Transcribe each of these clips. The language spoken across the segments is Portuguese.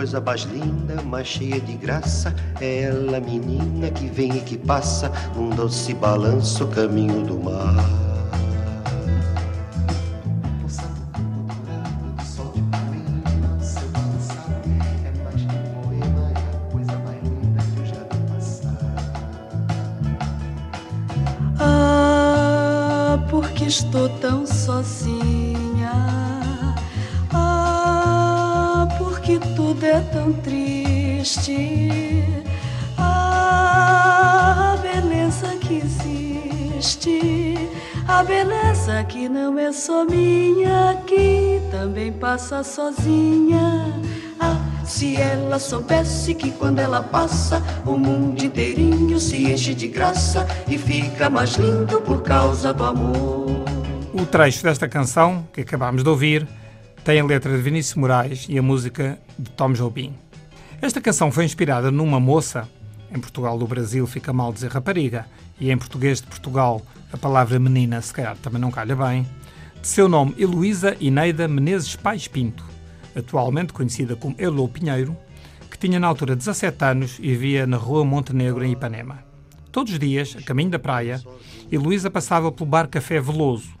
Coisa mais linda, mais cheia de graça. É ela, menina, que vem e que passa num doce balanço caminho do mar. Porque estou tão sozinha. Tudo é tão triste. Ah, a beleza que existe. A beleza que não é só minha, que também passa sozinha. Ah, se ela soubesse que quando ela passa, o mundo inteirinho se enche de graça e fica mais lindo por causa do amor. O trecho desta canção, que acabámos de ouvir, tem a letra de Vinícius Moraes e a música de Tom Jobim. Esta canção foi inspirada numa moça, em Portugal do Brasil fica mal dizer rapariga, e em português de Portugal a palavra menina se calhar também não calha bem, de seu nome Heloísa Ineida Menezes Pais Pinto, atualmente conhecida como Elo Pinheiro, que tinha na altura 17 anos e vivia na rua Montenegro, em Ipanema. Todos os dias, a caminho da praia, Heloísa passava pelo bar Café Veloso.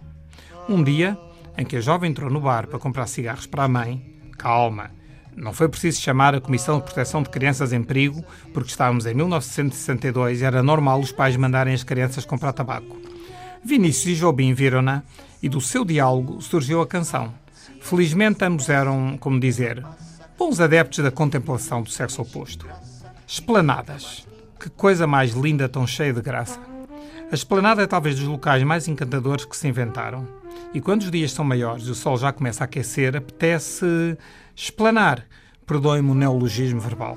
Um dia, em que a jovem entrou no bar para comprar cigarros para a mãe, calma, não foi preciso chamar a Comissão de Proteção de Crianças em Perigo, porque estávamos em 1962 e era normal os pais mandarem as crianças comprar tabaco. Vinícius e Jobim viram-na e do seu diálogo surgiu a canção. Felizmente ambos eram, como dizer, bons adeptos da contemplação do sexo oposto. Esplanadas. Que coisa mais linda, tão cheia de graça. A esplanada é talvez dos locais mais encantadores que se inventaram. E quando os dias são maiores e o sol já começa a aquecer, apetece esplanar. Perdoem-me o neologismo verbal.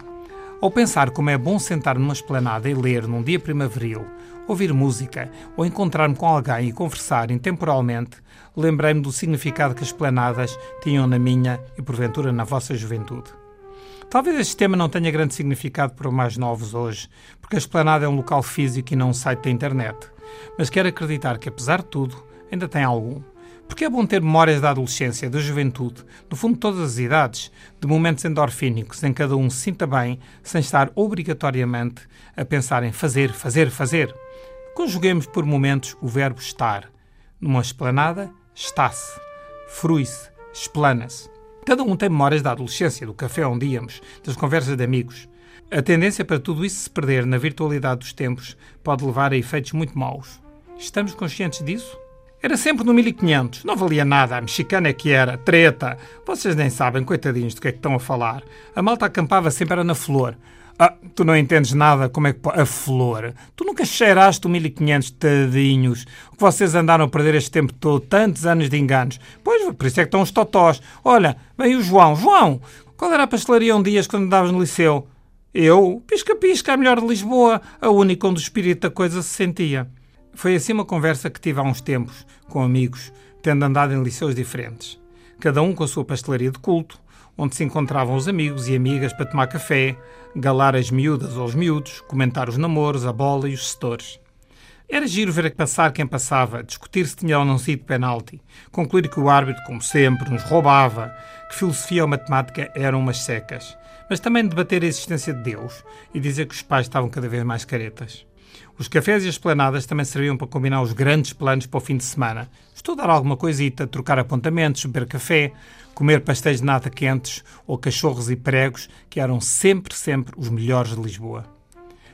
Ao pensar como é bom sentar numa esplanada e ler num dia primaveril, ouvir música ou encontrar-me com alguém e conversar intemporalmente, lembrei-me do significado que as esplanadas tinham na minha e porventura na vossa juventude. Talvez este tema não tenha grande significado para os mais novos hoje, porque a esplanada é um local físico e não um site da internet. Mas quero acreditar que, apesar de tudo, ainda tem algum. Porque é bom ter memórias da adolescência, da juventude, do fundo de todas as idades, de momentos endorfínicos em que cada um se sinta bem, sem estar obrigatoriamente a pensar em fazer, fazer, fazer. Conjuguemos por momentos o verbo estar. Numa esplanada, está-se, frui-se, esplana-se. Cada um tem memórias da adolescência, do café onde íamos, das conversas de amigos. A tendência para tudo isso se perder na virtualidade dos tempos pode levar a efeitos muito maus. Estamos conscientes disso? Era sempre no 1500, não valia nada, a mexicana é que era, treta. Vocês nem sabem, coitadinhos, do que é que estão a falar. A malta acampava sempre era na flor. Ah, tu não entendes nada como é que... A flor. Tu nunca cheiraste o 1500, tadinhos. O que vocês andaram a perder este tempo todo, tantos anos de enganos. Pois, por isso é que estão os totós. Olha, vem o João. João, qual era a pastelaria um dias quando andavas no liceu? Eu? Pisca-pisca, a melhor de Lisboa. A única onde o espírito da coisa se sentia. Foi assim uma conversa que tive há uns tempos, com amigos, tendo andado em liceus diferentes. Cada um com a sua pastelaria de culto, onde se encontravam os amigos e amigas para tomar café, galar as miúdas ou os miúdos, comentar os namoros, a bola e os setores. Era giro ver passar quem passava, discutir se tinha ou não sido penalti, concluir que o árbitro, como sempre, nos roubava, que filosofia ou matemática eram umas secas, mas também debater a existência de Deus e dizer que os pais estavam cada vez mais caretas. Os cafés e as planadas também serviam para combinar os grandes planos para o fim de semana. Estudar alguma coisita, trocar apontamentos, beber café, comer pastéis de nata quentes ou cachorros e pregos, que eram sempre, sempre os melhores de Lisboa.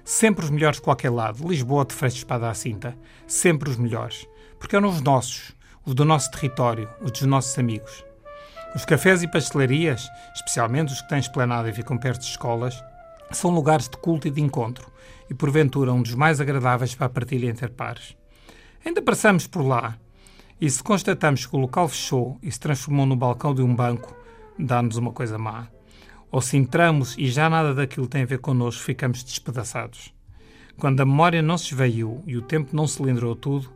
Sempre os melhores de qualquer lado. Lisboa de Freixo Espada à Cinta. Sempre os melhores. Porque eram os nossos, os do nosso território, os dos nossos amigos. Os cafés e pastelarias, especialmente os que têm esplanada e ficam perto de escolas, são lugares de culto e de encontro, e porventura um dos mais agradáveis para a partilha entre pares. Ainda passamos por lá, e se constatamos que o local fechou e se transformou no balcão de um banco, dá-nos uma coisa má. Ou se entramos e já nada daquilo tem a ver connosco, ficamos despedaçados. Quando a memória não se esvaiu e o tempo não cilindrou tudo,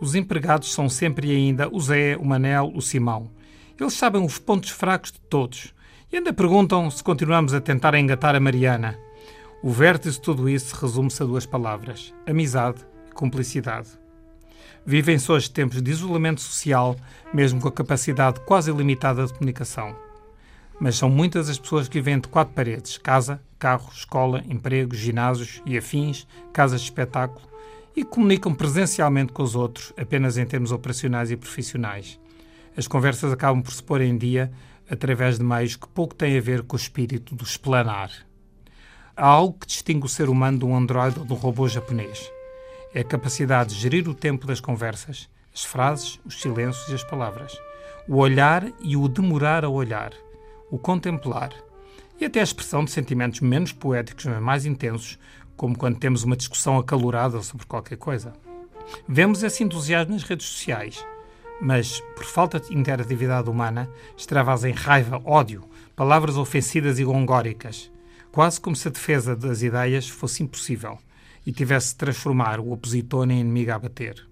os empregados são sempre e ainda o Zé, o Manel, o Simão. Eles sabem os pontos fracos de todos e ainda perguntam se continuamos a tentar engatar a Mariana. O vértice de tudo isso resume-se a duas palavras: amizade e cumplicidade. Vivem-se hoje tempos de isolamento social, mesmo com a capacidade quase ilimitada de comunicação. Mas são muitas as pessoas que vivem entre quatro paredes: casa, carro, escola, emprego, ginásios e afins, casas de espetáculo, e comunicam presencialmente com os outros apenas em termos operacionais e profissionais. As conversas acabam por se pôr em dia através de meios que pouco têm a ver com o espírito do esplanar. Há algo que distingue o ser humano de um androide ou de um robô japonês. É a capacidade de gerir o tempo das conversas, as frases, os silêncios e as palavras, o olhar e o demorar a olhar, o contemplar e até a expressão de sentimentos menos poéticos, mas mais intensos, como quando temos uma discussão acalorada sobre qualquer coisa. Vemos esse entusiasmo nas redes sociais, mas, por falta de interatividade humana, extravasem raiva, ódio, palavras ofensivas e gongóricas, quase como se a defesa das ideias fosse impossível e tivesse de transformar o opositor em inimigo a bater.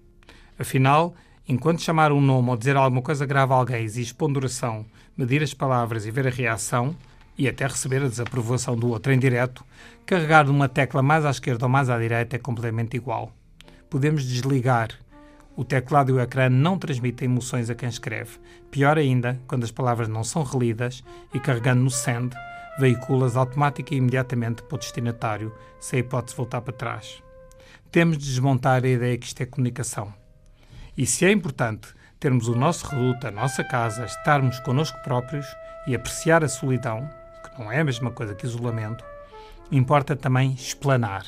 Afinal, enquanto chamar um nome ou dizer alguma coisa grave a alguém exige ponderação, medir as palavras e ver a reação, e até receber a desaprovação do outro em direto, carregar numa tecla mais à esquerda ou mais à direita é completamente igual. Podemos desligar. O teclado e o ecrã não transmitem emoções a quem escreve. Pior ainda, quando as palavras não são relidas e carregando no send, veiculas automática e imediatamente para o destinatário, sem hipótese de voltar para trás. Temos de desmontar a ideia que isto é comunicação. E se é importante termos o nosso reduto, a nossa casa, estarmos connosco próprios e apreciar a solidão, que não é a mesma coisa que isolamento, importa também explanar.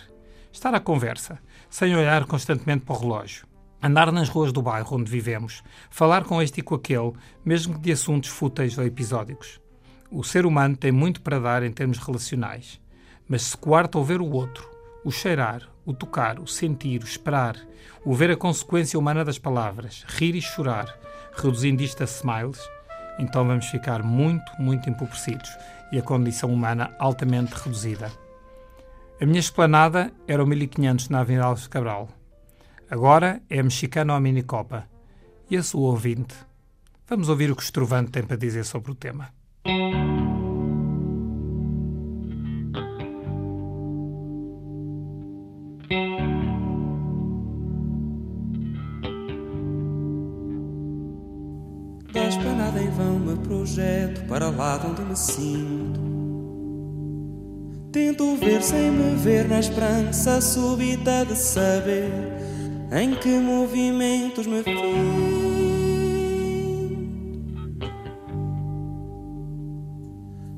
Estar à conversa, sem olhar constantemente para o relógio. Andar nas ruas do bairro onde vivemos, falar com este e com aquele, mesmo que de assuntos fúteis ou episódicos. O ser humano tem muito para dar em termos relacionais, mas se coarta ouvir o outro, o cheirar, o tocar, o sentir, o esperar, o ver a consequência humana das palavras, rir e chorar, reduzindo isto a smiles, então vamos ficar muito, muito empobrecidos e a condição humana altamente reduzida. A minha esplanada era o 1500 na Avenida Alves Cabral. Agora é ou a minicopa. E a sua ouvinte? Vamos ouvir o que Estrovante tem para dizer sobre o tema. Da esplanada em vão me projeto para lá de onde me sinto. Tento ver sem me ver na esperança súbita de saber em que movimentos me fiz.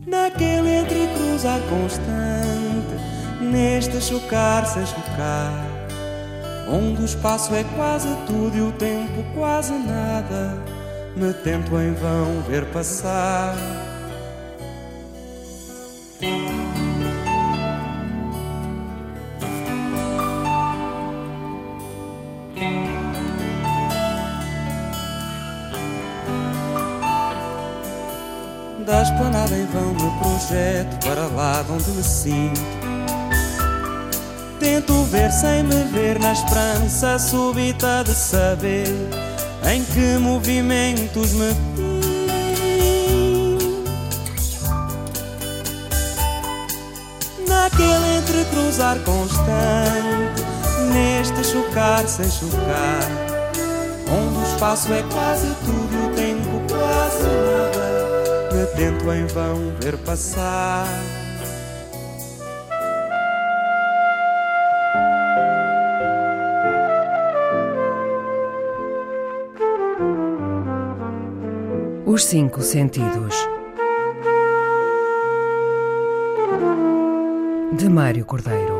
Naquele entre cruzar constante, neste chocar sem chocar, onde o espaço é quase tudo e o tempo quase nada, me tento em vão ver passar. Da esplanada em vão me projeto para lá de onde me sinto. Tento ver sem me ver na esperança súbita de saber em que movimentos me Naquele entrecruzar constante, neste chocar sem chocar, onde o espaço é quase tudo e o tempo quase nada, tento em vão ver passar. Os cinco sentidos. De Mário Cordeiro.